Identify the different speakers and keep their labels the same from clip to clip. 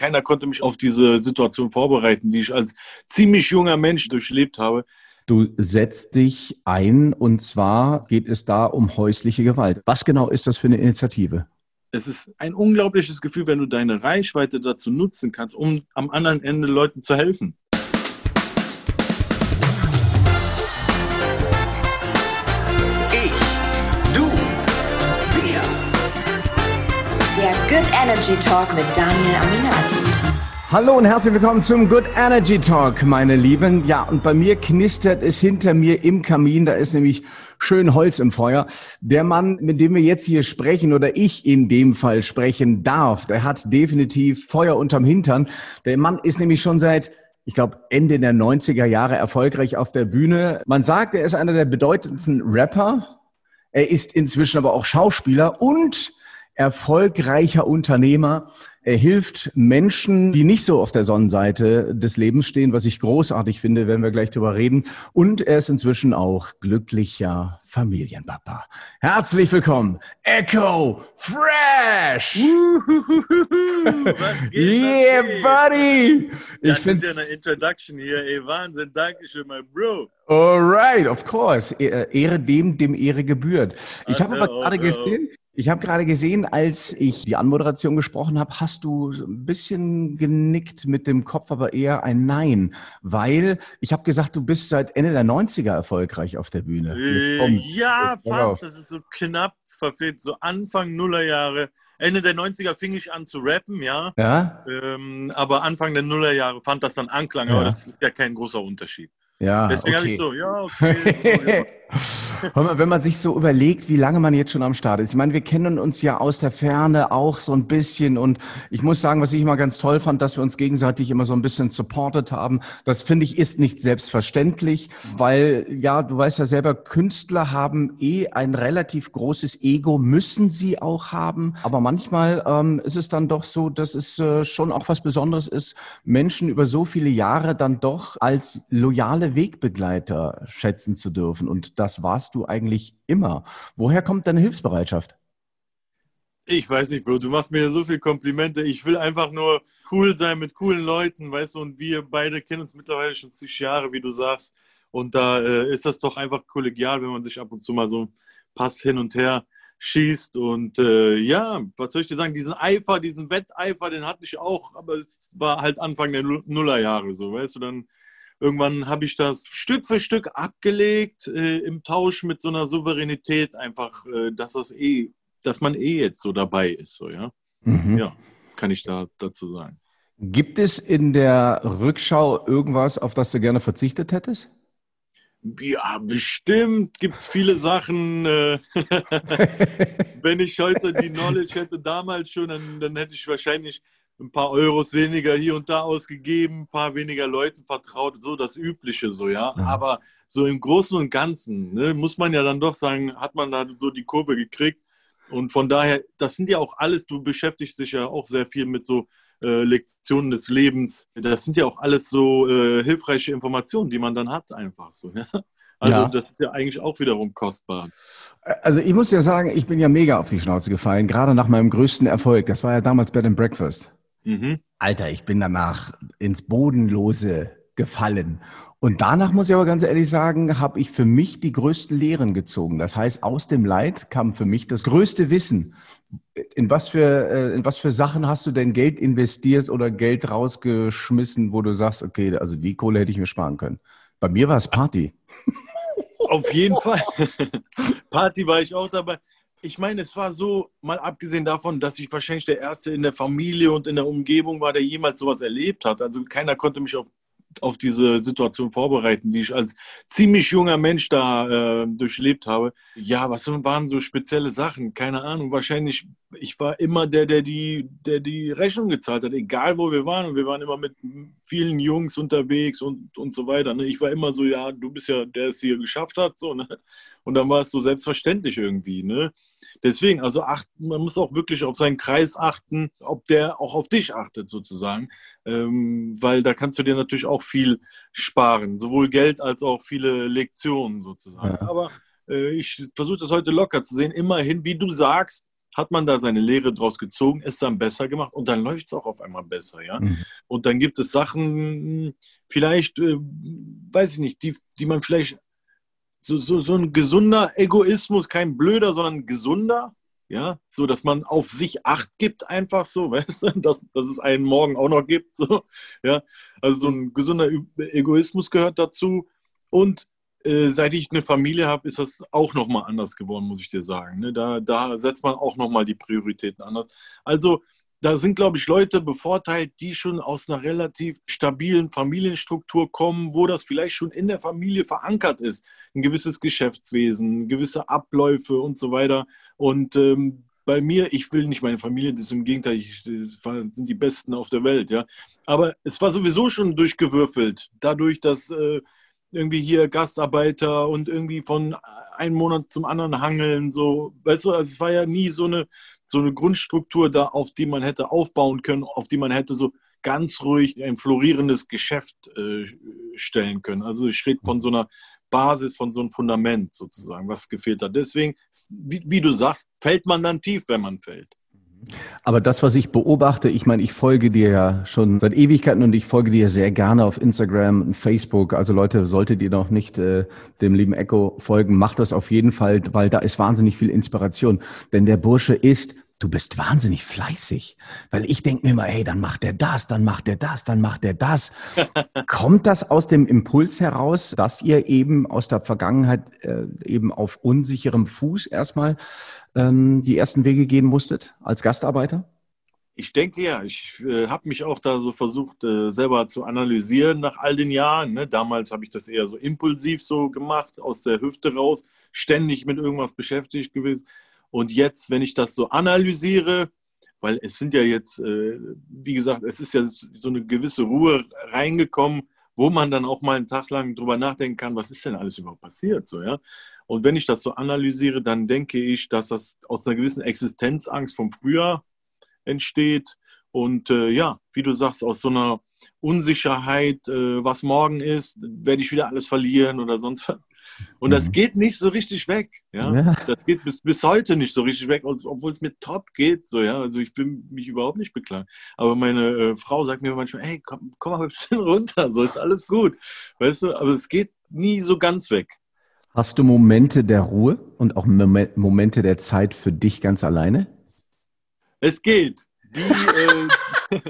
Speaker 1: keiner konnte mich auf diese Situation vorbereiten, die ich als ziemlich junger Mensch durchlebt habe.
Speaker 2: Du setzt dich ein und zwar geht es da um häusliche Gewalt. Was genau ist das für eine Initiative?
Speaker 1: Es ist ein unglaubliches Gefühl, wenn du deine Reichweite dazu nutzen kannst, um am anderen Ende Leuten zu helfen.
Speaker 3: Energy Talk mit Daniel Aminati.
Speaker 2: Hallo und herzlich willkommen zum Good Energy Talk, meine Lieben. Ja, und bei mir knistert es hinter mir im Kamin. Da ist nämlich schön Holz im Feuer. Der Mann, mit dem wir jetzt hier sprechen oder ich in dem Fall sprechen darf, der hat definitiv Feuer unterm Hintern. Der Mann ist nämlich schon seit ich glaube, Ende der 90er Jahre erfolgreich auf der Bühne. Man sagt, er ist einer der bedeutendsten Rapper. Er ist inzwischen aber auch Schauspieler und erfolgreicher Unternehmer. Er hilft Menschen, die nicht so auf der Sonnenseite des Lebens stehen, was ich großartig finde, werden wir gleich drüber reden. Und er ist inzwischen auch glücklicher Familienpapa. Herzlich willkommen, Echo Fresh! yeah, buddy!
Speaker 1: Ich finde ja eine Introduction hier. Ey, Wahnsinn, Dankeschön, mein Bro.
Speaker 2: Alright, of course. Ehre dem, dem Ehre gebührt. Ich habe aber gerade gesehen, ich habe gerade gesehen, als ich die Anmoderation gesprochen habe, hast du ein bisschen genickt mit dem Kopf, aber eher ein Nein, weil ich habe gesagt, du bist seit Ende der 90er erfolgreich auf der Bühne.
Speaker 1: Äh, ja, fast. Das ist so knapp verfehlt, so Anfang Nullerjahre. Ende der 90er fing ich an zu rappen, ja.
Speaker 2: Ja.
Speaker 1: Ähm, aber Anfang der Nullerjahre fand das dann Anklang, ja. aber das ist ja kein großer Unterschied.
Speaker 2: Ja,
Speaker 1: Deswegen
Speaker 2: okay.
Speaker 1: habe ich so, ja, okay. So, ja.
Speaker 2: Wenn man sich so überlegt, wie lange man jetzt schon am Start ist. Ich meine, wir kennen uns ja aus der Ferne auch so ein bisschen und ich muss sagen, was ich immer ganz toll fand, dass wir uns gegenseitig immer so ein bisschen supportet haben. Das finde ich ist nicht selbstverständlich, weil ja, du weißt ja selber, Künstler haben eh ein relativ großes Ego, müssen sie auch haben. Aber manchmal ähm, ist es dann doch so, dass es äh, schon auch was Besonderes ist, Menschen über so viele Jahre dann doch als loyale Wegbegleiter schätzen zu dürfen und das warst du eigentlich immer. Woher kommt deine Hilfsbereitschaft?
Speaker 1: Ich weiß nicht, Bro, du machst mir so viele Komplimente. Ich will einfach nur cool sein mit coolen Leuten, weißt du, und wir beide kennen uns mittlerweile schon zig Jahre, wie du sagst. Und da äh, ist das doch einfach kollegial, wenn man sich ab und zu mal so Pass hin und her schießt. Und äh, ja, was soll ich dir sagen, diesen Eifer, diesen Wetteifer, den hatte ich auch, aber es war halt Anfang der Nullerjahre so, weißt du, dann Irgendwann habe ich das Stück für Stück abgelegt äh, im Tausch mit so einer Souveränität, einfach, äh, dass das eh, dass man eh jetzt so dabei ist, so ja. Mhm. Ja, kann ich da dazu sagen.
Speaker 2: Gibt es in der Rückschau irgendwas, auf das du gerne verzichtet hättest?
Speaker 1: Ja, bestimmt gibt es viele Sachen. Äh, wenn ich heute die Knowledge hätte damals schon, dann, dann hätte ich wahrscheinlich ein paar Euros weniger hier und da ausgegeben, ein paar weniger Leuten vertraut, so das Übliche so, ja. ja. Aber so im Großen und Ganzen ne, muss man ja dann doch sagen, hat man da so die Kurve gekriegt. Und von daher, das sind ja auch alles, du beschäftigst dich ja auch sehr viel mit so äh, Lektionen des Lebens. Das sind ja auch alles so äh, hilfreiche Informationen, die man dann hat, einfach so. Ja? Also ja. das ist ja eigentlich auch wiederum kostbar.
Speaker 2: Also ich muss ja sagen, ich bin ja mega auf die Schnauze gefallen, gerade nach meinem größten Erfolg. Das war ja damals Bed and Breakfast. Mhm. Alter, ich bin danach ins Bodenlose gefallen. Und danach muss ich aber ganz ehrlich sagen, habe ich für mich die größten Lehren gezogen. Das heißt, aus dem Leid kam für mich das größte Wissen. In was für, äh, in was für Sachen hast du denn Geld investiert oder Geld rausgeschmissen, wo du sagst, okay, also die Kohle hätte ich mir sparen können? Bei mir war es Party.
Speaker 1: Auf jeden Fall. Party war ich auch dabei ich meine, es war so, mal abgesehen davon, dass ich wahrscheinlich der Erste in der Familie und in der Umgebung war, der jemals sowas erlebt hat. Also keiner konnte mich auf, auf diese Situation vorbereiten, die ich als ziemlich junger Mensch da äh, durchlebt habe. Ja, was waren so spezielle Sachen? Keine Ahnung. Wahrscheinlich, ich war immer der, der die, der die Rechnung gezahlt hat, egal wo wir waren. Und wir waren immer mit vielen Jungs unterwegs und, und so weiter. Ne? Ich war immer so, ja, du bist ja der, der es hier geschafft hat. So, ne? Und dann war es so selbstverständlich irgendwie. Ne? Deswegen, also acht, man muss auch wirklich auf seinen Kreis achten, ob der auch auf dich achtet sozusagen. Ähm, weil da kannst du dir natürlich auch viel sparen, sowohl Geld als auch viele Lektionen sozusagen. Ja. Aber äh, ich versuche das heute locker zu sehen. Immerhin, wie du sagst, hat man da seine Lehre draus gezogen, ist dann besser gemacht und dann läuft es auch auf einmal besser, ja. Mhm. Und dann gibt es Sachen, vielleicht, äh, weiß ich nicht, die, die man vielleicht, so, so, so ein gesunder Egoismus, kein blöder, sondern gesunder, ja, so dass man auf sich Acht gibt, einfach so, weißt du, dass, dass es einen morgen auch noch gibt, so, ja. Also so ein gesunder Egoismus gehört dazu und äh, seit ich eine Familie habe, ist das auch nochmal anders geworden, muss ich dir sagen. Ne? Da, da setzt man auch nochmal die Prioritäten anders. Also da sind, glaube ich, Leute bevorteilt, die schon aus einer relativ stabilen Familienstruktur kommen, wo das vielleicht schon in der Familie verankert ist. Ein gewisses Geschäftswesen, gewisse Abläufe und so weiter. Und ähm, bei mir, ich will nicht meine Familie, das ist im Gegenteil, ich, sind die Besten auf der Welt, ja. Aber es war sowieso schon durchgewürfelt, dadurch, dass äh, irgendwie hier Gastarbeiter und irgendwie von einem Monat zum anderen hangeln, so, weißt du, also es war ja nie so eine, so eine Grundstruktur da, auf die man hätte aufbauen können, auf die man hätte so ganz ruhig ein florierendes Geschäft äh, stellen können. Also ich rede von so einer Basis, von so einem Fundament sozusagen, was gefehlt hat. Deswegen, wie, wie du sagst, fällt man dann tief, wenn man fällt.
Speaker 2: Aber das, was ich beobachte, ich meine, ich folge dir ja schon seit Ewigkeiten und ich folge dir sehr gerne auf Instagram und Facebook. Also Leute, solltet ihr noch nicht äh, dem lieben Echo folgen, macht das auf jeden Fall, weil da ist wahnsinnig viel Inspiration. Denn der Bursche ist du bist wahnsinnig fleißig. Weil ich denke mir immer, hey, dann macht er das, dann macht er das, dann macht er das. Kommt das aus dem Impuls heraus, dass ihr eben aus der Vergangenheit äh, eben auf unsicherem Fuß erstmal ähm, die ersten Wege gehen musstet als Gastarbeiter?
Speaker 1: Ich denke ja, ich äh, habe mich auch da so versucht, äh, selber zu analysieren nach all den Jahren. Ne? Damals habe ich das eher so impulsiv so gemacht, aus der Hüfte raus, ständig mit irgendwas beschäftigt gewesen. Und jetzt, wenn ich das so analysiere, weil es sind ja jetzt, äh, wie gesagt, es ist ja so eine gewisse Ruhe reingekommen, wo man dann auch mal einen Tag lang drüber nachdenken kann, was ist denn alles überhaupt passiert, so, ja. Und wenn ich das so analysiere, dann denke ich, dass das aus einer gewissen Existenzangst vom Frühjahr entsteht und äh, ja, wie du sagst, aus so einer Unsicherheit, äh, was morgen ist, werde ich wieder alles verlieren oder sonst was. Und das mhm. geht nicht so richtig weg. Ja? ja. Das geht bis, bis heute nicht so richtig weg, obwohl es mir top geht. So, ja? Also ich will mich überhaupt nicht beklagen. Aber meine äh, Frau sagt mir manchmal, hey, komm, komm mal ein bisschen runter, so ist alles gut. Weißt du, aber es geht nie so ganz weg.
Speaker 2: Hast du Momente der Ruhe und auch Momente der Zeit für dich ganz alleine?
Speaker 1: Es geht. Die, äh,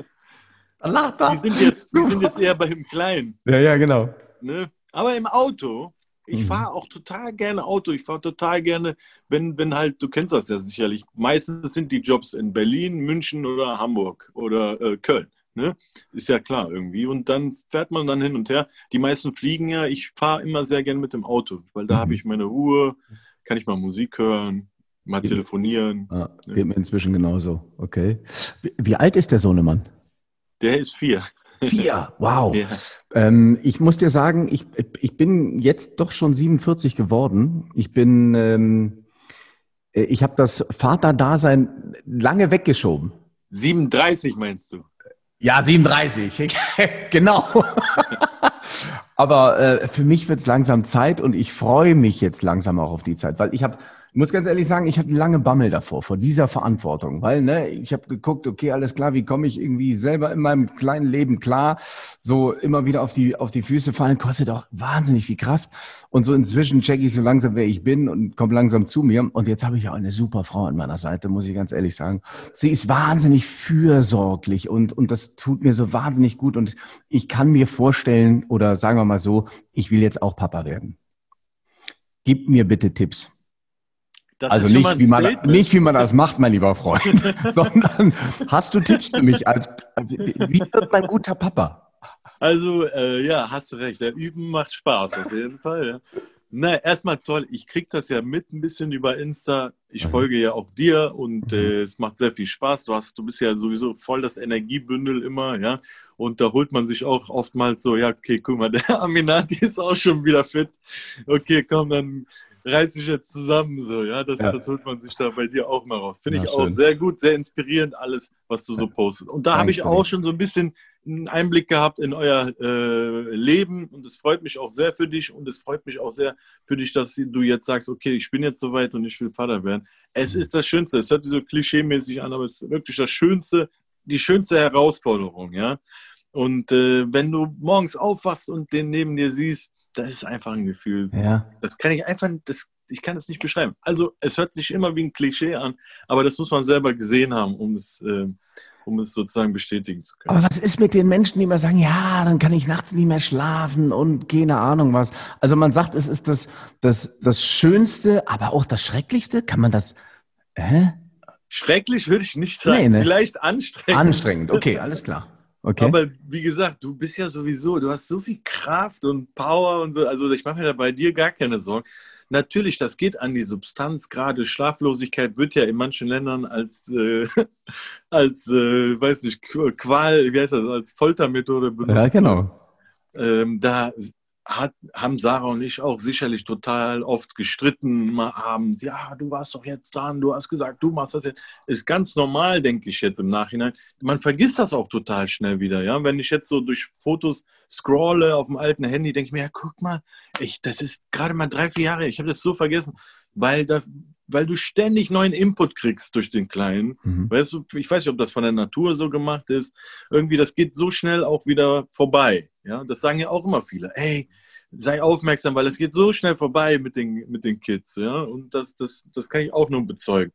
Speaker 1: die, sind, jetzt, die sind jetzt eher beim Kleinen.
Speaker 2: Ja, ja, genau.
Speaker 1: Ne? Aber im Auto, ich mhm. fahre auch total gerne Auto. Ich fahre total gerne, wenn, wenn halt, du kennst das ja sicherlich, meistens sind die Jobs in Berlin, München oder Hamburg oder äh, Köln. Ne? Ist ja klar irgendwie. Und dann fährt man dann hin und her. Die meisten fliegen ja. Ich fahre immer sehr gerne mit dem Auto, weil da mhm. habe ich meine Ruhe, kann ich mal Musik hören, mal geht telefonieren.
Speaker 2: Ah, ne? Geht mir inzwischen genauso. Okay. Wie, wie alt ist der Sohnemann?
Speaker 1: Der ist vier.
Speaker 2: Vier, wow. Ja. Ähm, ich muss dir sagen, ich, ich bin jetzt doch schon 47 geworden. Ich bin, ähm, äh, ich habe das Vaterdasein lange weggeschoben.
Speaker 1: 37 meinst du?
Speaker 2: Ja, 37, genau. Aber äh, für mich wird es langsam Zeit und ich freue mich jetzt langsam auch auf die Zeit, weil ich habe ich muss ganz ehrlich sagen, ich hatte lange Bammel davor, vor dieser Verantwortung, weil ne, ich habe geguckt, okay, alles klar, wie komme ich irgendwie selber in meinem kleinen Leben klar? So immer wieder auf die, auf die Füße fallen, kostet auch wahnsinnig viel Kraft. Und so inzwischen checke ich so langsam, wer ich bin und komme langsam zu mir. Und jetzt habe ich auch eine super Frau an meiner Seite, muss ich ganz ehrlich sagen. Sie ist wahnsinnig fürsorglich und, und das tut mir so wahnsinnig gut. Und ich kann mir vorstellen, oder sagen wir mal so, ich will jetzt auch Papa werden. Gib mir bitte Tipps. Das also nicht wie, man, nicht, wie man das macht, mein lieber Freund, sondern hast du Tipps für mich als, wie wird mein guter Papa?
Speaker 1: Also, äh, ja, hast du recht. Der Üben macht Spaß auf jeden Fall. Ja. Na, erstmal toll. Ich kriege das ja mit ein bisschen über Insta. Ich mhm. folge ja auch dir und mhm. äh, es macht sehr viel Spaß. Du hast, du bist ja sowieso voll das Energiebündel immer, ja. Und da holt man sich auch oftmals so, ja, okay, guck mal, der Aminati ist auch schon wieder fit. Okay, komm, dann reiß dich jetzt zusammen, so, ja, das, ja. das holt man sich da bei dir auch mal raus. Finde ja, ich schön. auch sehr gut, sehr inspirierend, alles, was du so postest. Und da habe ich auch schon so ein bisschen einen Einblick gehabt in euer äh, Leben und es freut mich auch sehr für dich und es freut mich auch sehr für dich, dass du jetzt sagst, okay, ich bin jetzt soweit und ich will Vater werden. Es ist das Schönste. Es hört sich so klischeemäßig an, aber es ist wirklich das Schönste, die schönste Herausforderung, ja. Und äh, wenn du morgens aufwachst und den neben dir siehst, das ist einfach ein Gefühl.
Speaker 2: Ja.
Speaker 1: Das kann ich einfach, das, ich kann es nicht beschreiben. Also es hört sich immer wie ein Klischee an, aber das muss man selber gesehen haben, um es, äh, um es sozusagen bestätigen zu können.
Speaker 2: Aber was ist mit den Menschen, die immer sagen, ja, dann kann ich nachts nicht mehr schlafen und keine Ahnung was. Also man sagt, es ist das, das, das Schönste, aber auch das Schrecklichste. Kann man das, hä?
Speaker 1: Schrecklich würde ich nicht sagen.
Speaker 2: Nee, ne?
Speaker 1: Vielleicht anstrengend.
Speaker 2: Anstrengend, okay, alles klar. Okay.
Speaker 1: Aber wie gesagt, du bist ja sowieso, du hast so viel Kraft und Power und so. Also ich mache mir da bei dir gar keine Sorgen. Natürlich, das geht an die Substanz. Gerade Schlaflosigkeit wird ja in manchen Ländern als, äh, als äh, weiß nicht, Qual, wie heißt das, als Foltermethode benutzt.
Speaker 2: ja, genau.
Speaker 1: Ähm, da hat, haben Sarah und ich auch sicherlich total oft gestritten, mal abends. Ja, du warst doch jetzt dran, du hast gesagt, du machst das jetzt. Ist ganz normal, denke ich jetzt im Nachhinein. Man vergisst das auch total schnell wieder. Ja, wenn ich jetzt so durch Fotos scrolle auf dem alten Handy, denke ich mir, ja, guck mal, ich, das ist gerade mal drei, vier Jahre. Ich habe das so vergessen, weil das, weil du ständig neuen Input kriegst durch den Kleinen.
Speaker 2: Mhm.
Speaker 1: Weißt du, ich weiß nicht, ob das von der Natur so gemacht ist. Irgendwie, das geht so schnell auch wieder vorbei. Ja, das sagen ja auch immer viele. Ey, sei aufmerksam, weil es geht so schnell vorbei mit den, mit den Kids. Ja, und das, das, das kann ich auch nur bezeugen.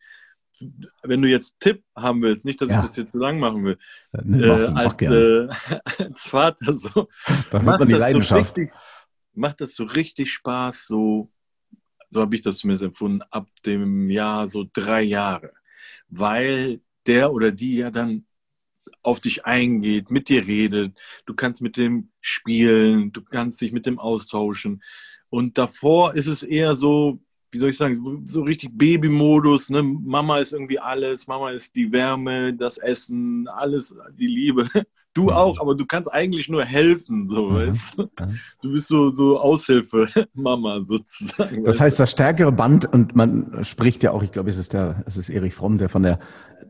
Speaker 1: Wenn du jetzt Tipp haben willst, nicht, dass
Speaker 2: Ja.
Speaker 1: ich das jetzt so lang machen will, äh,
Speaker 2: mach
Speaker 1: als, äh, als Vater so, macht
Speaker 2: man die
Speaker 1: das, so
Speaker 2: Leidenschaft.
Speaker 1: richtig, macht das so richtig Spaß, so, so habe ich das zumindest empfunden, ab dem Jahr so drei Jahre. Weil der oder die ja dann auf dich eingeht, mit dir redet, du kannst mit dem spielen, du kannst dich mit dem austauschen. Und davor ist es eher so, wie soll ich sagen, so richtig Babymodus. Ne? Mama ist irgendwie alles, Mama ist die Wärme, das Essen, alles, die Liebe. Du auch, aber du kannst eigentlich nur helfen, so,
Speaker 2: Mhm.
Speaker 1: weißt du? Du bist so, so Aushilfe, Mama sozusagen.
Speaker 2: Das heißt, das stärkere Band, und man spricht ja auch, ich glaube, es ist der, es ist Erich Fromm, der von der,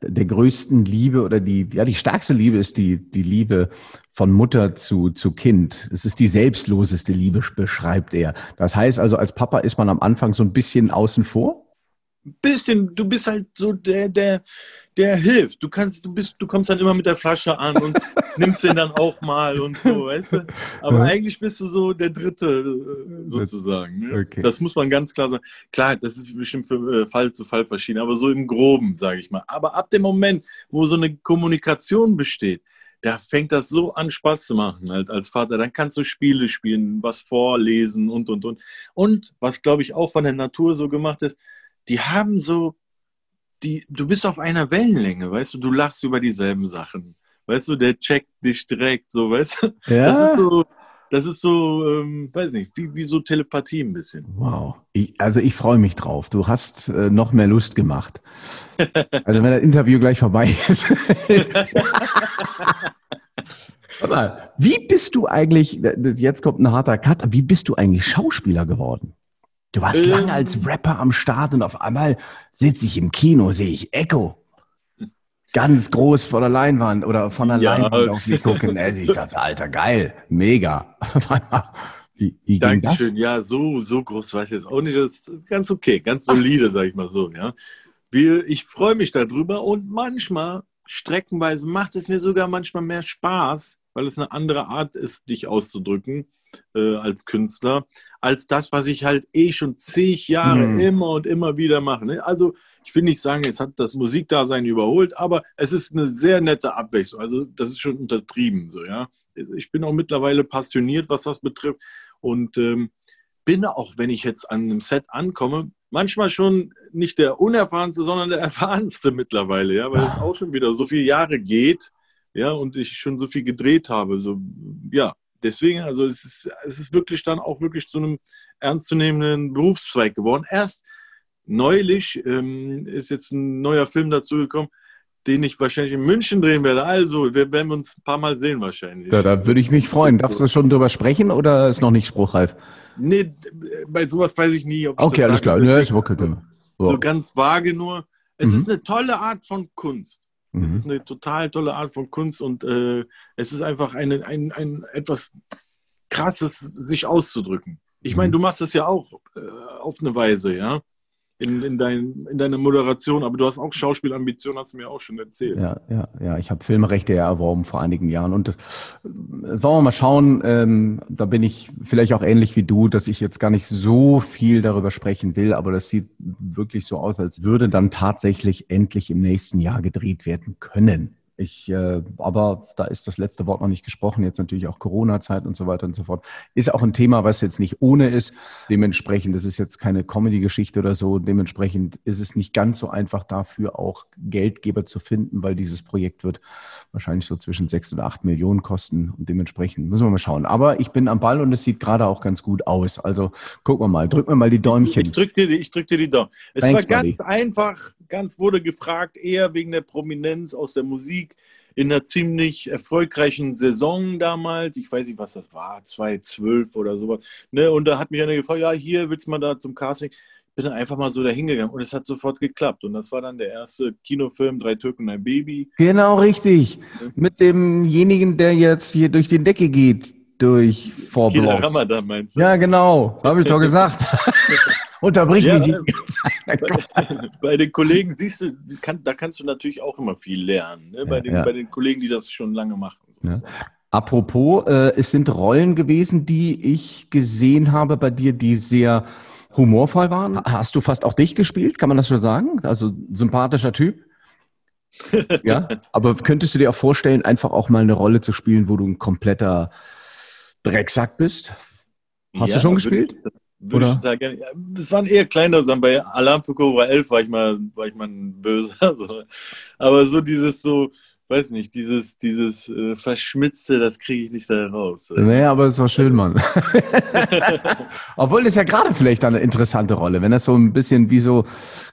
Speaker 2: der größten Liebe oder die, ja, die stärkste Liebe ist die, die Liebe von Mutter zu, zu Kind. Es ist die selbstloseste Liebe, beschreibt er. Das heißt also, als Papa ist man am Anfang so ein bisschen außen vor.
Speaker 1: bisschen, du bist halt so der, der, der hilft. Du kannst, du bist, du kommst dann immer mit der Flasche an und nimmst den dann auch mal und so, weißt du? Aber
Speaker 2: Ja.
Speaker 1: eigentlich bist du so der Dritte äh, sozusagen. Ne?
Speaker 2: Okay.
Speaker 1: Das muss man ganz klar sagen. Klar, das ist bestimmt für äh, Fall zu Fall verschieden, aber so im Groben, sage ich mal. Aber ab dem Moment, wo so eine Kommunikation besteht, da fängt das so an, Spaß zu machen, halt als Vater. Dann kannst du Spiele spielen, was vorlesen und, und, und. Und was, glaube ich, auch von der Natur so gemacht ist, die haben so, die, du bist auf einer Wellenlänge, weißt du, du lachst über dieselben Sachen. Weißt du, der checkt dich direkt, so, weißt du? Das ist so, das ist so, ähm, weiß nicht, wie, wie so Telepathie ein bisschen.
Speaker 2: Wow. Ich, also ich freue mich drauf. Du hast äh, noch mehr Lust gemacht. Also wenn das Interview gleich vorbei ist. Warte mal, wie bist du eigentlich, jetzt kommt ein harter Cut, wie bist du eigentlich Schauspieler geworden? Du warst
Speaker 1: Ähm.
Speaker 2: lange als Rapper am Start und auf einmal sitze ich im Kino, sehe ich Echo. Ganz groß vor der Leinwand oder von der
Speaker 1: Ja.
Speaker 2: Leinwand auf mich gucken. Also ich dachte, Alter, geil, mega. Wie, wie?
Speaker 1: Dankeschön. Ja, so, so groß weiß ich jetzt auch nicht. Das ist ganz okay, ganz solide, sag ich mal so, ja. Wir, ich freue mich darüber und manchmal, streckenweise, macht es mir sogar manchmal mehr Spaß, weil es eine andere Art ist, dich auszudrücken äh, als Künstler, als das, was ich halt eh schon zig Jahre
Speaker 2: Mhm.
Speaker 1: immer und immer wieder mache. Ne? Also ich will nicht sagen, jetzt hat das Musikdasein überholt, aber es ist eine sehr nette Abwechslung. Also das ist schon untertrieben so, ja. Ich bin auch mittlerweile passioniert, was das betrifft und ähm, bin auch, wenn ich jetzt an einem Set ankomme, manchmal schon nicht der unerfahrenste, sondern der erfahrenste mittlerweile, ja, weil es auch schon wieder so viele Jahre geht, ja, und ich schon so viel gedreht habe, so, ja, deswegen, also es ist, es ist wirklich dann auch wirklich zu einem ernstzunehmenden Berufszweig geworden. Erst neulich ähm, ist jetzt ein neuer Film dazugekommen, den ich wahrscheinlich in München drehen werde. Also, wir werden uns ein paar Mal sehen wahrscheinlich.
Speaker 2: Ja, da würde ich mich freuen. Darfst du schon drüber sprechen oder ist noch nicht spruchreif?
Speaker 1: Nee, bei sowas weiß ich nie, ob ich
Speaker 2: Okay,
Speaker 1: das
Speaker 2: alles klar. Ja, ist okay.
Speaker 1: So
Speaker 2: So.
Speaker 1: ganz vage nur. Es
Speaker 2: Mhm.
Speaker 1: ist eine tolle Art von Kunst. Es
Speaker 2: Mhm.
Speaker 1: ist eine total tolle Art von Kunst und äh, es ist einfach eine, ein, ein etwas Krasses, sich auszudrücken. Ich meine,
Speaker 2: Mhm.
Speaker 1: du machst es ja auch äh, auf eine Weise, ja, in, in, dein, in deiner Moderation, aber du hast auch Schauspielambitionen, hast du mir auch schon erzählt.
Speaker 2: Ja, ja, ja. Ich habe Filmrechte ja erworben vor einigen Jahren. Und äh, wollen wir mal schauen, ähm, da bin ich vielleicht auch ähnlich wie du, dass ich jetzt gar nicht so viel darüber sprechen will, aber das sieht wirklich so aus, als würde dann tatsächlich endlich im nächsten Jahr gedreht werden können. Ich, äh, aber da ist das letzte Wort noch nicht gesprochen. Jetzt natürlich auch Corona-Zeit und so weiter und so fort. Ist auch ein Thema, was jetzt nicht ohne ist. Dementsprechend, das ist jetzt keine Comedy-Geschichte oder so. Dementsprechend ist es nicht ganz so einfach dafür auch Geldgeber zu finden, weil dieses Projekt wird wahrscheinlich so zwischen sechs und acht Millionen kosten. Und dementsprechend müssen wir mal schauen. Aber ich bin am Ball und es sieht gerade auch ganz gut aus. Also gucken wir mal. Drücken wir mal die
Speaker 1: Ich
Speaker 2: Däumchen.
Speaker 1: drück dir, die- ich drück dir die Daumen. Es
Speaker 2: Thanks,
Speaker 1: war ganz einfach, ganz wurde gefragt, eher wegen der Prominenz aus der Musik in einer ziemlich erfolgreichen Saison damals. Ich weiß nicht, was das war, 2012 oder sowas. Ne? Und da hat mich einer gefragt, ja, hier willst du mal da zum Casting. Ich bin dann einfach mal so dahin gegangen und es hat sofort geklappt. Und das war dann der erste Kinofilm, Drei Türken, ein Baby.
Speaker 2: Genau richtig. Mit demjenigen, der jetzt hier durch die Decke geht, durch
Speaker 1: Kida
Speaker 2: Vorblocks.
Speaker 1: Ramadan meinst du?
Speaker 2: Ja, genau. Habe ich doch gesagt. Unterbrich
Speaker 1: Ja,
Speaker 2: mich
Speaker 1: äh,
Speaker 2: nicht.
Speaker 1: Bei den Kollegen siehst du, kann, da kannst du natürlich auch immer viel lernen. Ne? Bei,
Speaker 2: Ja,
Speaker 1: den,
Speaker 2: ja.
Speaker 1: bei den Kollegen, die das schon lange machen.
Speaker 2: Ja. Apropos, äh, es sind Rollen gewesen, die ich gesehen habe bei dir, die sehr humorvoll waren. Hast du fast auch dich gespielt, kann man das schon sagen? Also sympathischer Typ. Ja, aber könntest du dir auch vorstellen, einfach auch mal eine Rolle zu spielen, wo du ein kompletter Drecksack bist? Hast du schon gespielt?
Speaker 1: Ich, würde
Speaker 2: Oder?
Speaker 1: ich total gerne. Das waren eher kleinere Sachen. Bei Alarm für Cobra 11 war ich mal, war ich mal ein Böser. So. Aber so dieses so, weiß nicht, dieses, dieses äh, Verschmitzte, das kriege ich nicht da raus.
Speaker 2: Naja, aber es war schön, Mann. Obwohl das ja gerade vielleicht eine interessante Rolle, wenn das so ein bisschen wie so,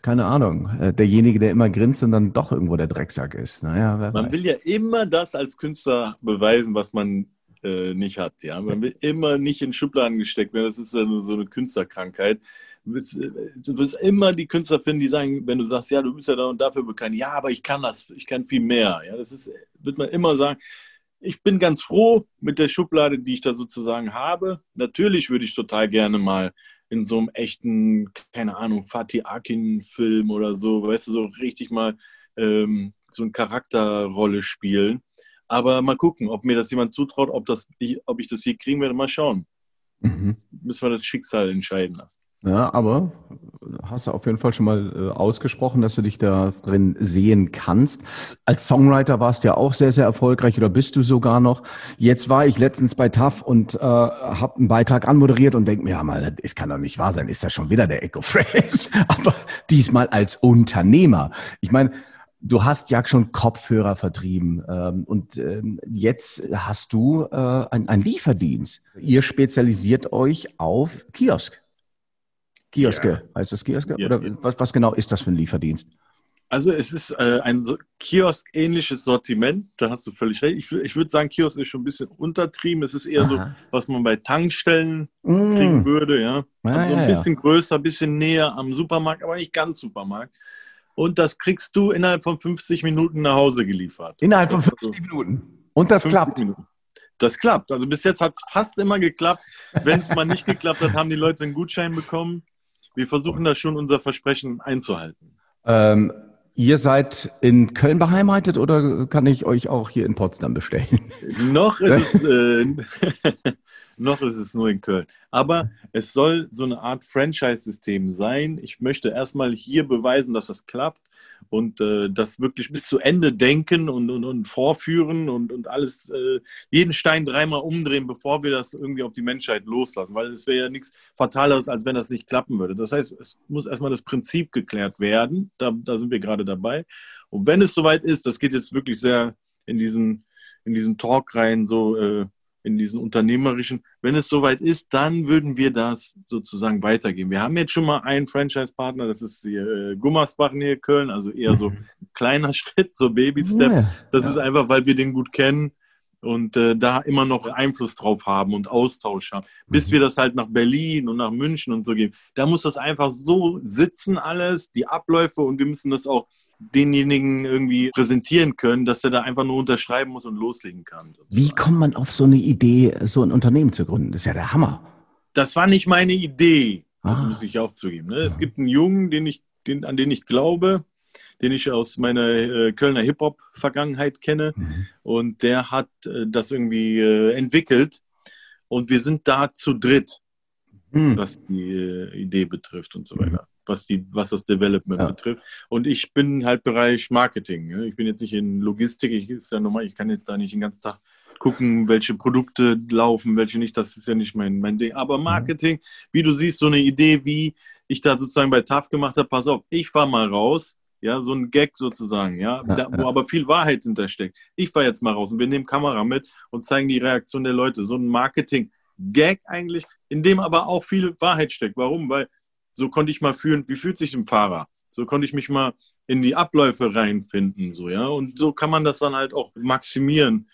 Speaker 2: keine Ahnung, äh, derjenige, der immer grinst und dann doch irgendwo der Drecksack ist. Naja,
Speaker 1: Man
Speaker 2: weiß.
Speaker 1: will ja immer das als Künstler beweisen, was man äh, nicht hat. Ja? Man will immer nicht in Schubladen gesteckt werden. Das ist nur so eine Künstlerkrankheit. Du wirst, äh, du wirst immer die Künstler finden, die sagen, wenn du sagst, ja, du bist ja da und dafür bekannt, ja, aber ich kann das, ich kann viel mehr. Ja, das ist, wird man immer sagen. Ich bin ganz froh mit der Schublade, die ich da sozusagen habe. Natürlich würde ich total gerne mal in so einem echten, keine Ahnung, Fatih Akin-Film oder so, weißt du, so richtig mal ähm, so eine Charakterrolle spielen. Aber mal gucken, ob mir das jemand zutraut, ob, das, ich, ob ich das hier kriegen werde. Mal schauen.
Speaker 2: Mhm.
Speaker 1: Müssen wir das Schicksal entscheiden lassen.
Speaker 2: Ja, aber hast du auf jeden Fall schon mal äh, ausgesprochen, dass du dich da drin sehen kannst. Als Songwriter warst du ja auch sehr, sehr erfolgreich oder bist du sogar noch. Jetzt war ich letztens bei TAF und äh, habe einen Beitrag anmoderiert und denke mir, ja mal, das kann doch nicht wahr sein, ist das schon wieder der Echo Fresh. aber diesmal als Unternehmer. Ich meine, Du hast ja schon Kopfhörer vertrieben ähm, und ähm, jetzt hast du äh, einen Lieferdienst. Ihr spezialisiert euch auf Kiosk. Kioske, heißt das Kioske?
Speaker 1: Ja,
Speaker 2: Oder
Speaker 1: ja.
Speaker 2: was, was genau ist das für ein Lieferdienst?
Speaker 1: Also es ist äh, ein so Kiosk-ähnliches Sortiment, da hast du völlig recht. Ich, ich würde sagen, Kiosk ist schon ein bisschen untertrieben. Es ist eher so,
Speaker 2: Aha.
Speaker 1: was man bei Tankstellen kriegen
Speaker 2: Mm.
Speaker 1: würde, ja.
Speaker 2: Ah,
Speaker 1: Also
Speaker 2: ja,
Speaker 1: ein
Speaker 2: ja.
Speaker 1: bisschen größer, ein bisschen näher am Supermarkt, aber nicht ganz Supermarkt. Und das kriegst du innerhalb von 50 Minuten nach Hause geliefert.
Speaker 2: Innerhalb von
Speaker 1: Das ist
Speaker 2: 50 Minuten. Und das
Speaker 1: 50
Speaker 2: klappt.
Speaker 1: Minuten. Das klappt. Also bis jetzt hat es fast immer geklappt. Wenn es mal nicht geklappt hat, haben die Leute einen Gutschein bekommen. Wir versuchen da schon unser Versprechen einzuhalten.
Speaker 2: Ähm, ihr seid in Köln beheimatet oder kann ich euch auch hier in Potsdam bestellen?
Speaker 1: Noch ist es, äh, noch ist es nur in Köln. Aber es soll so eine Art Franchise-System sein. Ich möchte erstmal hier beweisen, dass das klappt und äh, das wirklich bis zu Ende denken und, und, und vorführen und, und alles, äh, jeden Stein dreimal umdrehen, bevor wir das irgendwie auf die Menschheit loslassen. Weil es wäre ja nichts Fataleres, als wenn das nicht klappen würde. Das heißt, es muss erstmal das Prinzip geklärt werden. Da, da sind wir gerade dabei. Und wenn es soweit ist, das geht jetzt wirklich sehr in diesen, in diesen Talk rein, so äh, in diesen unternehmerischen, wenn es soweit ist, dann würden wir das sozusagen weitergeben. Wir haben jetzt schon mal einen Franchise-Partner, das ist äh, Gummersbach nähe Köln, also eher so ein kleiner Schritt, so Baby-Step. Das
Speaker 2: Ja.
Speaker 1: ist einfach, weil wir den gut kennen und äh, da immer noch Einfluss drauf haben und Austausch haben, bis
Speaker 2: Mhm.
Speaker 1: wir das halt nach Berlin und nach München und so geben. Da muss das einfach so sitzen alles, die Abläufe und wir müssen das auch denjenigen irgendwie präsentieren können, dass er da einfach nur unterschreiben muss und loslegen kann.
Speaker 2: Wie kommt man auf so eine Idee, so ein Unternehmen zu gründen? Das ist ja der Hammer.
Speaker 1: Das war nicht meine Idee. Das
Speaker 2: Ah.
Speaker 1: muss ich auch zugeben. Ne? Es gibt einen Jungen, den ich, den, an den ich glaube, den ich aus meiner äh, Kölner Hip-Hop-Vergangenheit kenne.
Speaker 2: Mhm.
Speaker 1: Und der hat äh, das irgendwie äh, entwickelt. Und wir sind da zu dritt,
Speaker 2: Hm.
Speaker 1: was die Idee betrifft und so weiter. Was, die, was das Development
Speaker 2: Ja.
Speaker 1: betrifft. Und ich bin halt Bereich Marketing. Ne? Ich bin jetzt nicht in Logistik. Ich, ist ja normal, ich kann jetzt da nicht den ganzen Tag gucken, welche Produkte laufen, welche nicht. Das ist ja nicht mein, mein Ding. Aber Marketing, wie du siehst, so eine Idee, wie ich da sozusagen bei TAF gemacht habe, pass auf, ich fahr mal raus. Ja, so ein Gag sozusagen, ja, da, wo aber viel Wahrheit hintersteckt. Ich fahr jetzt mal raus und wir nehmen Kamera mit und zeigen die Reaktion der Leute. So ein Marketing-Gag eigentlich, in dem aber auch viel Wahrheit steckt. Warum? Weil so konnte ich mal fühlen, wie fühlt sich ein Fahrer? So konnte ich mich mal in die Abläufe reinfinden, so, ja. Und so kann man das dann halt auch maximieren.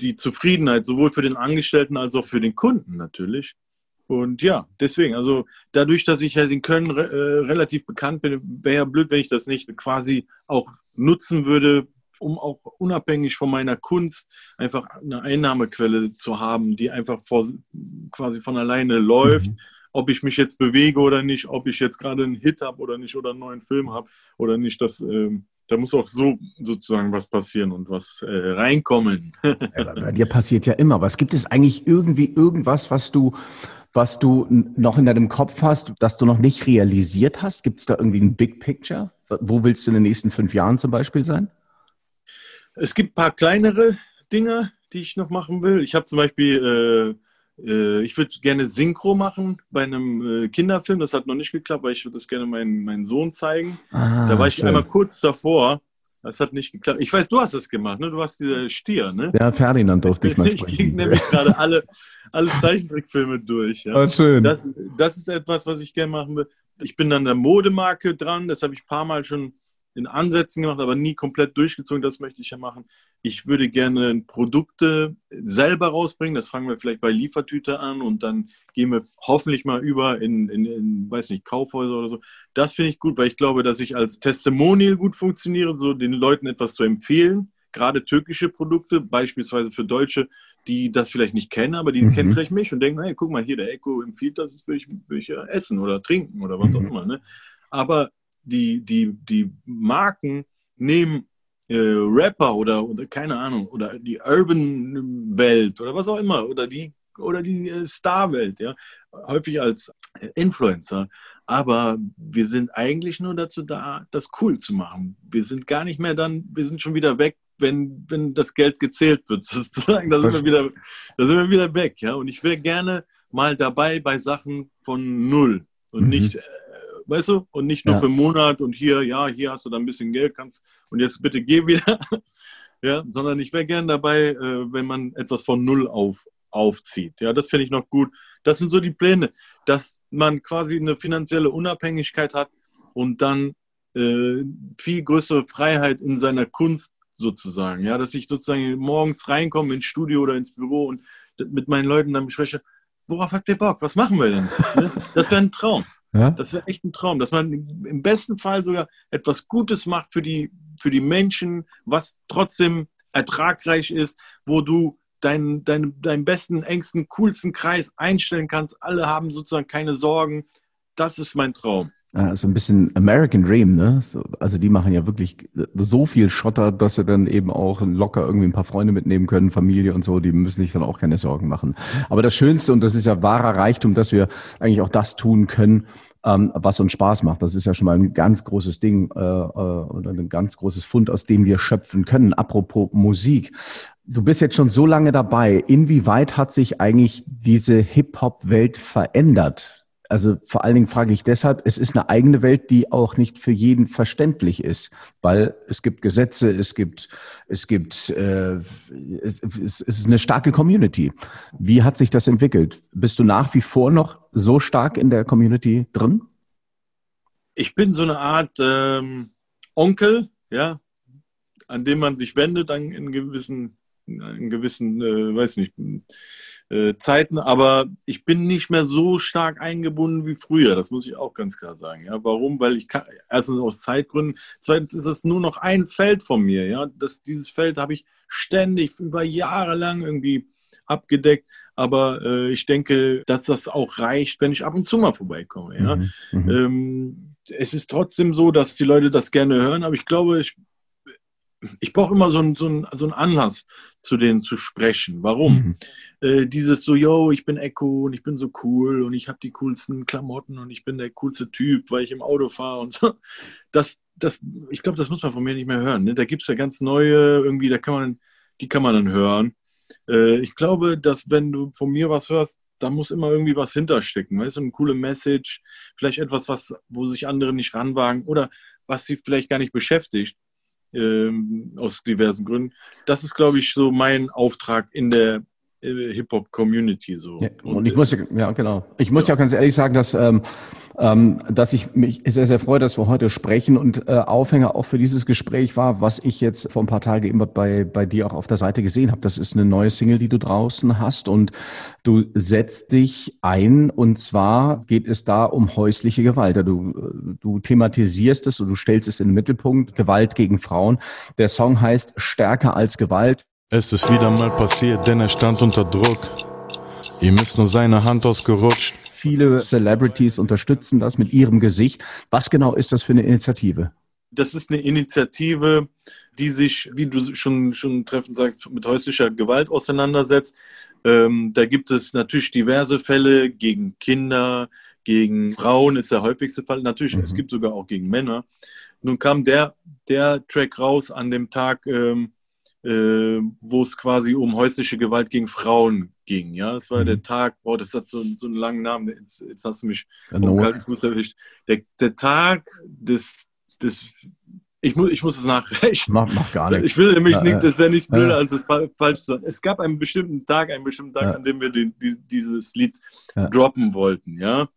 Speaker 1: Die Zufriedenheit, sowohl für den Angestellten als auch für den Kunden natürlich. Und ja, deswegen, also dadurch, dass ich halt in Köln re äh, relativ bekannt bin, wäre ja blöd, wenn ich das nicht quasi auch nutzen würde, um auch unabhängig von meiner Kunst einfach eine Einnahmequelle zu haben, die einfach vor, quasi von alleine läuft.
Speaker 2: Mhm.
Speaker 1: Ob ich mich jetzt bewege oder nicht, ob ich jetzt gerade einen Hit habe oder nicht oder einen neuen Film habe oder nicht, das, ähm, da muss auch so sozusagen was passieren und was äh, reinkommen.
Speaker 2: Ja, Bei dir passiert ja immer was. Gibt es eigentlich irgendwie irgendwas, was du, was du noch in deinem Kopf hast, das du noch nicht realisiert hast? Gibt es da irgendwie ein Big Picture? Wo willst du in den nächsten fünf Jahren zum Beispiel sein?
Speaker 1: Es gibt ein paar kleinere Dinge, die ich noch machen will. Ich habe zum Beispiel, äh, äh, ich würde gerne Synchro machen bei einem äh, Kinderfilm. Das hat noch nicht geklappt, weil ich würde das gerne meinen meinen Sohn zeigen.
Speaker 2: Ah,
Speaker 1: da war ich
Speaker 2: schön.
Speaker 1: einmal kurz davor. Das hat nicht geklappt. Ich weiß, du hast das gemacht, ne? Du warst dieser Stier, ne?
Speaker 2: Ja, Ferdinand durfte ich mal
Speaker 1: Ich ging
Speaker 2: sprechen.
Speaker 1: nämlich gerade alle, alle Zeichentrickfilme durch. Ja?
Speaker 2: Ah, schön.
Speaker 1: Das, das ist etwas, was ich gerne machen will. Ich bin an der Modemarke dran, das habe ich ein paar Mal schon in Ansätzen gemacht, aber nie komplett durchgezogen. Das möchte ich ja machen. Ich würde gerne Produkte selber rausbringen. Das fangen wir vielleicht bei Liefertüte an und dann gehen wir hoffentlich mal über in, in, in weiß nicht, Kaufhäuser oder so. Das finde ich gut, weil ich glaube, dass ich als Testimonial gut funktioniere, so den Leuten etwas zu empfehlen. Gerade türkische Produkte, beispielsweise für Deutsche, die das vielleicht nicht kennen, aber die
Speaker 2: Mhm.
Speaker 1: kennen vielleicht mich und denken, hey, guck mal hier, der Echo empfiehlt das, das will ich, will ich ja essen oder trinken oder was auch
Speaker 2: Mhm.
Speaker 1: immer. Ne? Aber die, die, die Marken nehmen äh, Rapper oder, oder keine Ahnung, oder die Urban-Welt oder was auch immer, oder die, oder die äh, Star-Welt, ja, häufig als äh, Influencer. Aber wir sind eigentlich nur dazu da, das cool zu machen. Wir sind gar nicht mehr dann, wir sind schon wieder weg, wenn, wenn das Geld gezählt wird, sozusagen. Da sind wir wieder, da sind wir wieder weg, ja. Und ich wäre gerne mal dabei bei Sachen von null und
Speaker 2: Mhm.
Speaker 1: nicht, äh, weißt du, und nicht nur
Speaker 2: Ja.
Speaker 1: für einen Monat und hier, ja, hier hast du dann ein bisschen Geld, kannst und jetzt bitte geh wieder. ja, sondern ich wäre gern dabei, äh, wenn man etwas von null auf, aufzieht. Ja, das finde ich noch gut. Das sind so die Pläne, dass man quasi eine finanzielle Unabhängigkeit hat und dann äh, viel größere Freiheit in seiner Kunst sozusagen. Ja, dass ich sozusagen morgens reinkomme ins Studio oder ins Büro und mit meinen Leuten dann bespreche, worauf habt ihr Bock? Was machen wir denn? Ne? Das wäre ein Traum.
Speaker 2: Ja?
Speaker 1: Das wäre echt ein Traum, dass man im besten Fall sogar etwas Gutes macht für die, für die Menschen, was trotzdem ertragreich ist, wo du deinen, deinen, deinen besten, engsten, coolsten Kreis einstellen kannst. Alle haben sozusagen keine Sorgen. Das ist mein Traum.
Speaker 2: Ja, so ein bisschen American Dream, ne? So, also die machen ja wirklich so viel Schotter, dass sie dann eben auch locker irgendwie ein paar Freunde mitnehmen können, Familie und so, die müssen sich dann auch keine Sorgen machen. Aber das Schönste, und das ist ja wahrer Reichtum, dass wir eigentlich auch das tun können, ähm, was uns Spaß macht. Das ist ja schon mal ein ganz großes Ding äh, äh, oder ein ganz großes Fund, aus dem wir schöpfen können. Apropos Musik. Du bist jetzt schon so lange dabei. Inwieweit hat sich eigentlich diese Hip-Hop-Welt verändert? Also vor allen Dingen frage ich deshalb, es ist eine eigene Welt, die auch nicht für jeden verständlich ist, weil es gibt Gesetze, es gibt, es gibt, äh, es, es ist eine starke Community. Wie hat sich das entwickelt? Bist du nach wie vor noch so stark in der Community drin?
Speaker 1: Ich bin so eine Art ähm, Onkel, ja, an dem man sich wendet an, in gewissen in gewissen, äh, weiß nicht, äh, Zeiten, aber ich bin nicht mehr so stark eingebunden wie früher. Das muss ich auch ganz klar sagen. Ja, warum? Weil ich kann, erstens aus Zeitgründen, zweitens ist es nur noch ein Feld von mir. Ja, das, dieses Feld habe ich ständig über Jahre lang irgendwie abgedeckt. Aber äh, ich denke, dass das auch reicht, wenn ich ab und zu mal vorbeikomme. Ja? Mhm, mhm. ähm, es ist trotzdem so, dass die Leute das gerne hören, aber ich glaube, ich, ich brauche immer so einen, so, einen, so einen Anlass, zu denen zu sprechen. Warum? Mhm. Äh, dieses so, yo, ich bin Echo und ich bin so cool und ich habe die coolsten Klamotten und ich bin der coolste Typ, weil ich im Auto fahre und so. Das, das, ich glaube, das muss man von mir nicht mehr hören. Ne? Da gibt es ja ganz neue, irgendwie, da kann man, die kann man dann hören. Äh, ich glaube, dass wenn du von mir was hörst, da muss immer irgendwie was hinterstecken. Weißt du, eine coole Message, vielleicht etwas, was, wo sich andere nicht ranwagen oder was sie vielleicht gar nicht beschäftigt, ähm, aus diversen Gründen. Das ist, glaube ich, so mein Auftrag in der äh, Hip-Hop-Community so.
Speaker 2: Ja, und, und, ich muss ja, ja genau. Ich muss ja, ja ganz ehrlich sagen, dass, ähm, dass ich mich sehr, sehr freue, dass wir heute sprechen und äh, Aufhänger auch für dieses Gespräch war, was ich jetzt vor ein paar Tagen immer bei, bei dir auch auf der Seite gesehen habe. Das ist eine neue Single, die du draußen hast und du setzt dich ein und zwar geht es da um häusliche Gewalt. Du, du thematisierst es und du stellst es in den Mittelpunkt, Gewalt gegen Frauen. Der Song heißt Stärker als Gewalt.
Speaker 4: Es ist wieder mal passiert, denn er stand unter Druck. Ihm ist nur seine Hand ausgerutscht.
Speaker 2: Viele Celebrities unterstützen das mit ihrem Gesicht. Was genau ist das für eine Initiative?
Speaker 1: Das ist eine Initiative, die sich, wie du schon, schon treffend sagst, mit häuslicher Gewalt auseinandersetzt. Ähm, da gibt es natürlich diverse Fälle gegen Kinder, gegen Frauen ist der häufigste Fall. Natürlich, mhm. es gibt sogar auch gegen Männer. Nun kam der, der Track raus an dem Tag, ähm, äh, wo es quasi um häusliche Gewalt gegen Frauen ging. Ja, es war mhm. der Tag, boah, das hat so, so einen langen Namen, jetzt, jetzt hast du mich genau. kalten Fuß erwischt. Der, der Tag des, des ich muss, ich muss es nachreichen.
Speaker 2: Mach, mach gar nichts.
Speaker 1: Ich will nämlich ja, nicht, das wäre nichts blöder, ja. als es falsch zu sagen. Es gab einen bestimmten Tag, einen bestimmten Tag, ja. an dem wir den, die, dieses Lied droppen wollten, ja.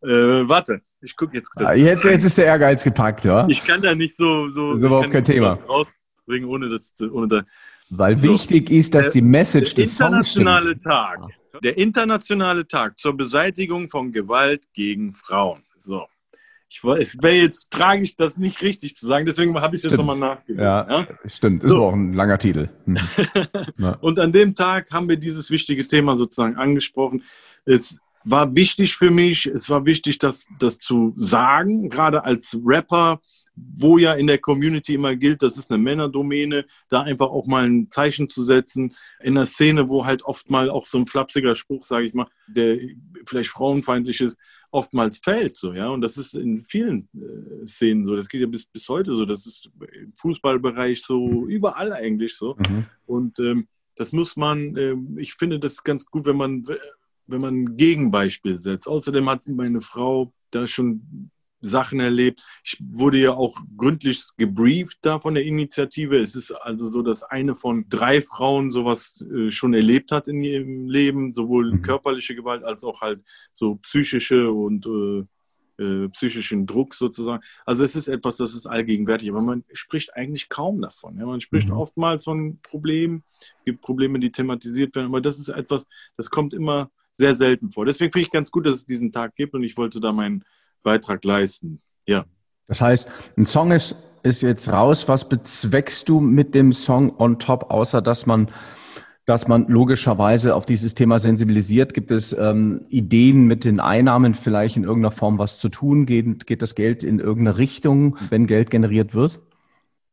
Speaker 1: Äh, warte, ich gucke jetzt.
Speaker 2: Das jetzt, jetzt ist der Ehrgeiz gepackt, ja.
Speaker 1: Ich kann da nicht so. so
Speaker 2: das ist überhaupt kein Thema. Raus,
Speaker 1: bringen, ohne das ohne da,
Speaker 2: Weil so. wichtig ist, dass die Message der des
Speaker 1: Songs internationale Tag, der internationale Tag zur Beseitigung von Gewalt gegen Frauen. So. Ich, es wäre jetzt tragisch, das nicht richtig zu sagen, deswegen habe ich es jetzt nochmal nachgedacht.
Speaker 2: Ja, ja, stimmt. Ist so. auch ein langer Titel. Hm.
Speaker 1: Und an dem Tag haben wir dieses wichtige Thema sozusagen angesprochen. Es war wichtig für mich, es war wichtig, das, das zu sagen, gerade als Rapper wo ja in der Community immer gilt, das ist eine Männerdomäne, da einfach auch mal ein Zeichen zu setzen. In der Szene, wo halt oft mal auch so ein flapsiger Spruch, sage ich mal, der vielleicht frauenfeindlich ist, oftmals fällt so, ja. Und das ist in vielen äh, Szenen so. Das geht ja bis, bis heute so. Das ist im Fußballbereich so, überall eigentlich so. Mhm. Und ähm, das muss man, äh, ich finde das ganz gut, wenn man, wenn man ein Gegenbeispiel setzt. Außerdem hat meine Frau da schon Sachen erlebt. Ich wurde ja auch gründlich gebrieft da von der Initiative. Es ist also so, dass eine von drei Frauen sowas äh, schon erlebt hat in ihrem Leben, sowohl mhm. körperliche Gewalt als auch halt so psychische und äh, äh, psychischen Druck sozusagen. Also es ist etwas, das ist allgegenwärtig, aber man spricht eigentlich kaum davon. Ja? Man spricht mhm. oftmals von Problemen. Es gibt Probleme, die thematisiert werden, aber das ist etwas, das kommt immer sehr selten vor. Deswegen finde ich ganz gut, dass es diesen Tag gibt und ich wollte da meinen Beitrag leisten. Ja.
Speaker 2: Das heißt, ein Song ist, ist jetzt raus. Was bezweckst du mit dem Song on top, außer dass man, dass man logischerweise auf dieses Thema sensibilisiert? Gibt es ähm, Ideen mit den Einnahmen vielleicht in irgendeiner Form was zu tun? Geht, geht das Geld in irgendeine Richtung, wenn Geld generiert wird?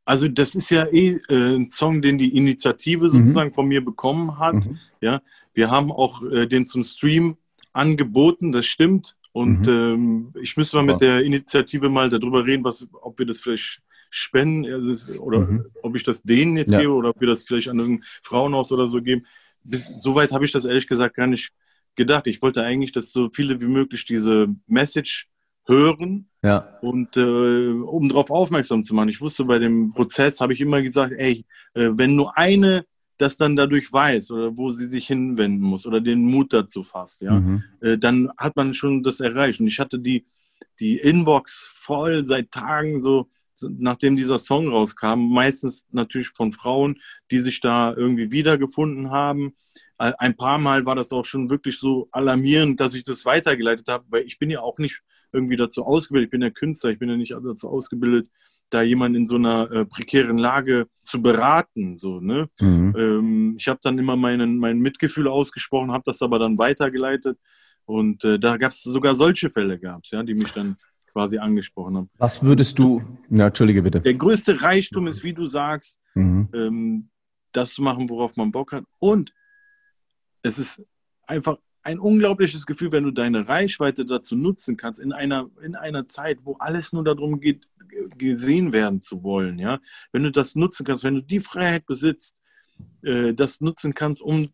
Speaker 1: Also das ist ja eh äh, ein Song, den die Initiative mhm. sozusagen mhm. von mir bekommen hat. Mhm. Ja, wir haben auch äh, den zum Stream angeboten, das stimmt. Und mhm. ähm, ich müsste mal mit der Initiative mal darüber reden, was, ob wir das vielleicht spenden also, oder mhm. ob ich das denen jetzt ja. gebe oder ob wir das vielleicht an ein Frauenhaus oder so geben. Bis, Soweit habe ich das ehrlich gesagt gar nicht gedacht. Ich wollte eigentlich, dass so viele wie möglich diese Message hören ja. und äh, um darauf aufmerksam zu machen. Ich wusste bei dem Prozess, habe ich immer gesagt, ey, äh, wenn nur eine das dann dadurch weiß oder wo sie sich hinwenden muss oder den Mut dazu fasst, ja, mhm. äh, dann hat man schon das erreicht. Und ich hatte die, die Inbox voll seit Tagen so, nachdem dieser Song rauskam, meistens natürlich von Frauen, die sich da irgendwie wiedergefunden haben. Äh, ein paar Mal war das auch schon wirklich so alarmierend, dass ich das weitergeleitet habe, weil ich bin ja auch nicht irgendwie dazu ausgebildet, ich bin ja Künstler, ich bin ja nicht dazu ausgebildet, da jemanden in so einer äh, prekären Lage zu beraten. So, ne? Mhm. Ähm, ich habe dann immer meinen, mein Mitgefühl ausgesprochen, habe das aber dann weitergeleitet. Und äh, da gab es sogar solche Fälle, gab's, ja, die mich dann quasi angesprochen haben.
Speaker 2: Was würdest du, na, entschuldige bitte.
Speaker 1: Der größte Reichtum ist, wie du sagst, mhm. ähm, das zu machen, worauf man Bock hat. Und es ist einfach ein unglaubliches Gefühl, wenn du deine Reichweite dazu nutzen kannst, in einer, in einer Zeit, wo alles nur darum geht, gesehen werden zu wollen. Ja? Wenn du das nutzen kannst, wenn du die Freiheit besitzt, äh, das nutzen kannst, um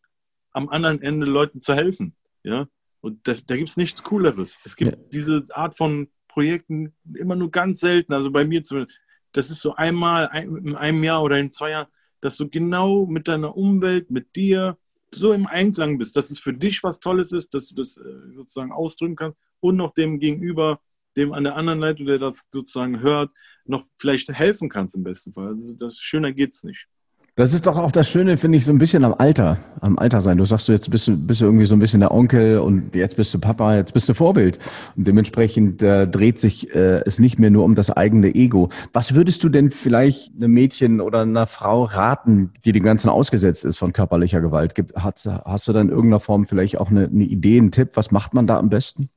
Speaker 1: am anderen Ende Leuten zu helfen. Ja? Und das, da gibt es nichts Cooleres. Es gibt ja. diese Art von Projekten immer nur ganz selten, also bei mir zumindest. Das ist so einmal ein, in einem Jahr oder in zwei Jahren, dass du genau mit deiner Umwelt, mit dir, so im Einklang bist, dass es für dich was Tolles ist, dass du das äh, sozusagen ausdrücken kannst und noch dem Gegenüber, dem an der anderen Seite, der das sozusagen hört, noch vielleicht helfen kannst im besten Fall. Also das schöner geht's nicht.
Speaker 2: Das ist doch auch das Schöne, finde ich, so ein bisschen am Alter, am Alter sein. Du sagst du, jetzt bist du, bist du irgendwie so ein bisschen der Onkel und jetzt bist du Papa, jetzt bist du Vorbild. Und dementsprechend äh, dreht sich äh, es nicht mehr nur um das eigene Ego. Was würdest du denn vielleicht einem Mädchen oder einer Frau raten, die dem Ganzen ausgesetzt ist von körperlicher Gewalt? Gibt, hast, hast du da in irgendeiner Form vielleicht auch eine, eine Idee, einen Tipp? Was macht man da am besten?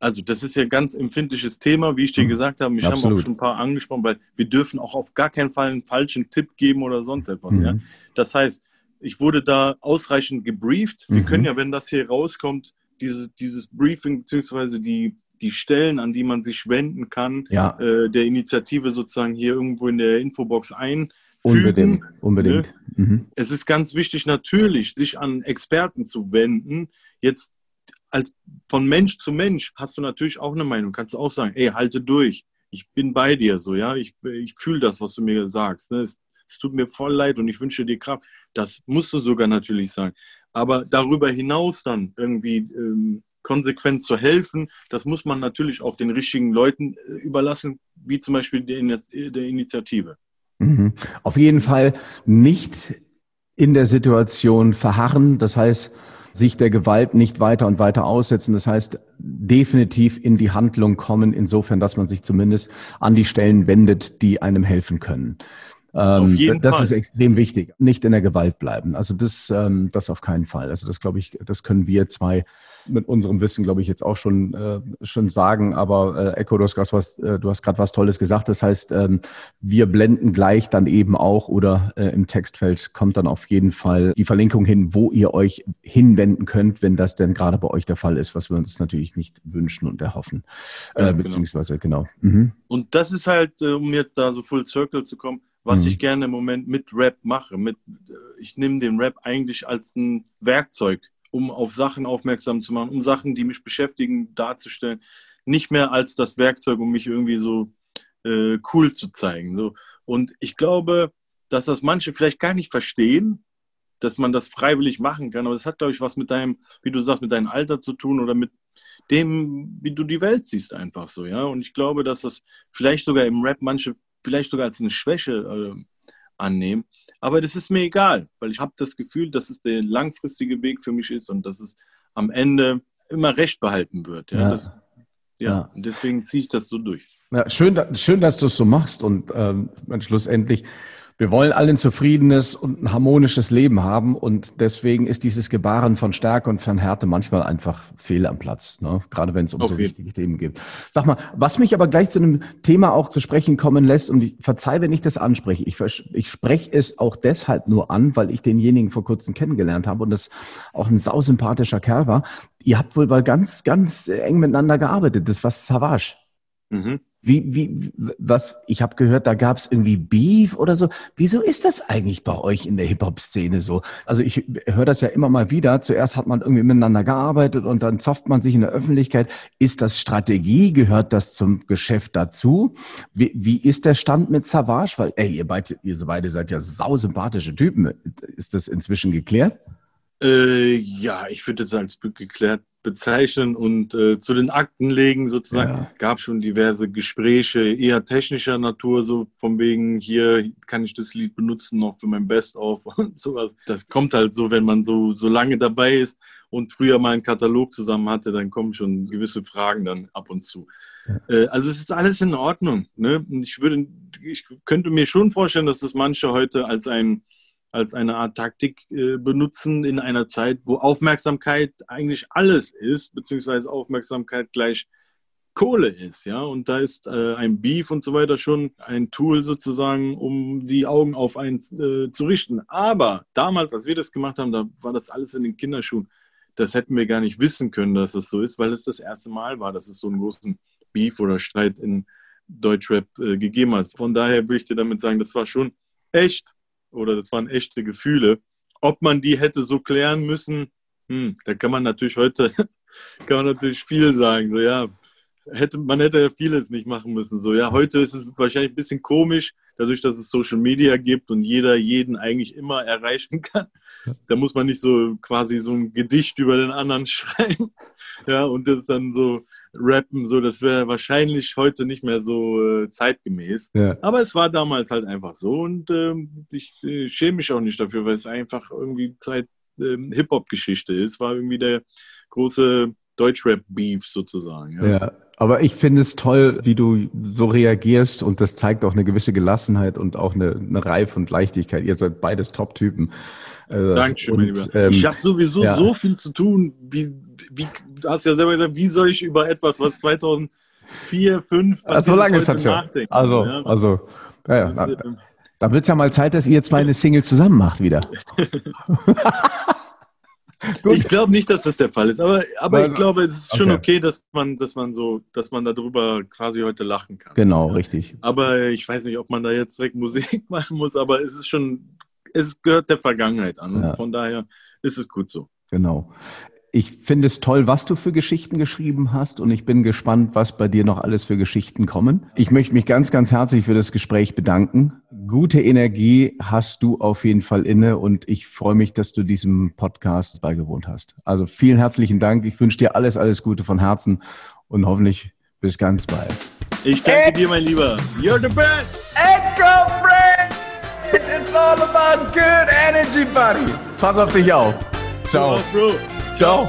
Speaker 1: Also das ist ja ein ganz empfindliches Thema, wie ich dir mhm. gesagt habe. Ich habe auch schon ein paar angesprochen, weil wir dürfen auch auf gar keinen Fall einen falschen Tipp geben oder sonst etwas. Mhm. Ja? Das heißt, ich wurde da ausreichend gebrieft. Wir mhm. können ja, wenn das hier rauskommt, diese, dieses Briefing beziehungsweise die, die Stellen, an die man sich wenden kann, ja. äh, der Initiative sozusagen hier irgendwo in der Infobox ein.
Speaker 2: Unbedingt, unbedingt.
Speaker 1: Ne? Mhm. Es ist ganz wichtig, natürlich, sich an Experten zu wenden. Jetzt als von Mensch zu Mensch hast du natürlich auch eine Meinung. Kannst du auch sagen, ey, halte durch. Ich bin bei dir so, ja. Ich, ich fühle das, was du mir sagst. Ne? Es, es, tut mir voll leid und ich wünsche dir Kraft. Das musst du sogar natürlich sagen. Aber darüber hinaus dann irgendwie ähm, konsequent zu helfen, das muss man natürlich auch den richtigen Leuten äh, überlassen, wie zum Beispiel der, der Initiative.
Speaker 2: Mhm. Auf jeden Fall nicht in der Situation verharren. Das heißt, sich der Gewalt nicht weiter und weiter aussetzen. Das heißt, definitiv in die Handlung kommen, insofern, dass man sich zumindest an die Stellen wendet, die einem helfen können. Ähm, auf jeden das Fall. ist extrem wichtig. Nicht in der Gewalt bleiben. Also das, ähm, das auf keinen Fall. Also das glaube ich, das können wir zwei mit unserem Wissen, glaube ich, jetzt auch schon, äh, schon sagen. Aber äh, Echo, du hast gerade was, äh, du hast gerade was Tolles gesagt. Das heißt, ähm, wir blenden gleich dann eben auch oder äh, im Textfeld kommt dann auf jeden Fall die Verlinkung hin, wo ihr euch hinwenden könnt, wenn das denn gerade bei euch der Fall ist, was wir uns natürlich nicht wünschen und erhoffen. Äh, genau. beziehungsweise, genau.
Speaker 1: genau. Mhm. Und das ist halt, äh, um jetzt da so full circle zu kommen, was mhm. ich gerne im Moment mit Rap mache. Mit, äh, ich nehme den Rap eigentlich als ein Werkzeug, um auf Sachen aufmerksam zu machen, um Sachen, die mich beschäftigen, darzustellen. Nicht mehr als das Werkzeug, um mich irgendwie so äh, cool zu zeigen. So. Und ich glaube, dass das manche vielleicht gar nicht verstehen, dass man das freiwillig machen kann. Aber das hat, glaube ich, was mit deinem, wie du sagst, mit deinem Alter zu tun oder mit dem, wie du die Welt siehst, einfach so, ja. Und ich glaube, dass das vielleicht sogar im Rap manche vielleicht sogar als eine Schwäche äh, annehmen. Aber das ist mir egal, weil ich habe das Gefühl, dass es der langfristige Weg für mich ist und dass es am Ende immer recht behalten wird. Ja, ja. Das, ja. ja. deswegen ziehe ich das so durch.
Speaker 2: Schön, schön, dass du es so machst und ähm, schlussendlich wir wollen alle ein zufriedenes und ein harmonisches Leben haben und deswegen ist dieses Gebaren von Stärke und von Härte manchmal einfach fehl am Platz, ne? gerade wenn es um Auf so wichtige Themen geht. Sag mal, was mich aber gleich zu einem Thema auch zu sprechen kommen lässt und ich verzeih, wenn ich das anspreche. Ich, ich spreche es auch deshalb nur an, weil ich denjenigen vor kurzem kennengelernt habe und das auch ein sausympathischer Kerl war. Ihr habt wohl mal ganz, ganz eng miteinander gearbeitet. Das war Savage. Mhm. Wie, wie, was, ich habe gehört, da gab es irgendwie Beef oder so. Wieso ist das eigentlich bei euch in der Hip-Hop-Szene so? Also ich höre das ja immer mal wieder. Zuerst hat man irgendwie miteinander gearbeitet und dann zofft man sich in der Öffentlichkeit. Ist das Strategie? Gehört das zum Geschäft dazu? Wie, wie ist der Stand mit Savage? Weil, ey, ihr beide, ihr beide seid ja sausympathische Typen. Ist das inzwischen geklärt?
Speaker 1: Äh, ja, ich würde sagen, es geklärt. Bezeichnen und äh, zu den Akten legen sozusagen.
Speaker 2: Ja.
Speaker 1: Gab schon diverse Gespräche eher technischer Natur, so von wegen hier kann ich das Lied benutzen noch für mein Best-of und sowas. Das kommt halt so, wenn man so, so lange dabei ist und früher mal einen Katalog zusammen hatte, dann kommen schon gewisse Fragen dann ab und zu. Äh, also es ist alles in Ordnung. Ne? Ich würde, ich könnte mir schon vorstellen, dass das manche heute als ein als eine Art Taktik äh, benutzen in einer Zeit, wo Aufmerksamkeit eigentlich alles ist, beziehungsweise Aufmerksamkeit gleich Kohle ist, ja. Und da ist äh, ein Beef und so weiter schon ein Tool sozusagen, um die Augen auf einen äh, zu richten. Aber damals, als wir das gemacht haben, da war das alles in den Kinderschuhen. Das hätten wir gar nicht wissen können, dass es so ist, weil es das erste Mal war, dass es so einen großen Beef oder Streit in Deutschrap äh, gegeben hat. Von daher würde ich dir damit sagen, das war schon echt oder das waren echte Gefühle. Ob man die hätte so klären müssen, hm, da kann man natürlich heute, kann man natürlich viel sagen. So, ja, hätte, man hätte ja vieles nicht machen müssen. So, ja, heute ist es wahrscheinlich ein bisschen komisch, dadurch, dass es Social Media gibt und jeder jeden eigentlich immer erreichen kann. Da muss man nicht so quasi so ein Gedicht über den anderen schreiben. Ja, und das dann so rappen, so, das wäre wahrscheinlich heute nicht mehr so äh, zeitgemäß.
Speaker 2: Ja.
Speaker 1: Aber es war damals halt einfach so und ähm, ich äh, schäme mich auch nicht dafür, weil es einfach irgendwie Zeit ähm, Hip-Hop-Geschichte ist. War irgendwie der große Deutschrap-Beef sozusagen. Ja.
Speaker 2: Ja, aber ich finde es toll, wie du so reagierst und das zeigt auch eine gewisse Gelassenheit und auch eine, eine Reife und Leichtigkeit. Ihr seid beides Top-Typen. Äh,
Speaker 1: Dankeschön,
Speaker 2: und,
Speaker 1: mein Lieber.
Speaker 2: ähm,
Speaker 1: ich habe sowieso
Speaker 2: ja.
Speaker 1: so viel zu tun. Wie, wie, du hast ja selber gesagt, wie soll ich über etwas, was 2004, 2005
Speaker 2: Ah, so lange ist das schon.
Speaker 1: nachdenken?
Speaker 2: Also,
Speaker 1: ja,
Speaker 2: also, ja, ja.
Speaker 1: ist,
Speaker 2: Da,
Speaker 1: ähm,
Speaker 2: da wird es ja mal Zeit, dass ihr zwei eine Single zusammen macht wieder.
Speaker 1: Ich glaube nicht, dass das der Fall ist, aber, aber
Speaker 2: Also,
Speaker 1: ich glaube, es ist schon
Speaker 2: okay.
Speaker 1: okay, dass man, dass man so, dass man darüber quasi heute lachen kann.
Speaker 2: Genau,
Speaker 1: Ja.
Speaker 2: richtig.
Speaker 1: Aber ich weiß nicht, ob man da jetzt direkt Musik machen muss, aber es ist schon, es gehört der Vergangenheit an.
Speaker 2: Ja.
Speaker 1: Und von daher ist es gut so.
Speaker 2: Genau. Ich finde es toll, was du für Geschichten geschrieben hast und ich bin gespannt, was bei dir noch alles für Geschichten kommen. Ich möchte mich ganz, ganz herzlich für das Gespräch bedanken. Gute Energie hast du auf jeden Fall inne und ich freue mich, dass du diesem Podcast beigewohnt hast. Also vielen herzlichen Dank. Ich wünsche dir alles, alles Gute von Herzen und hoffentlich bis ganz bald.
Speaker 1: Ich danke dir, mein Lieber. You're the best!
Speaker 2: It's all about good energy, buddy. Pass auf dich auf. Ciao. Ciao.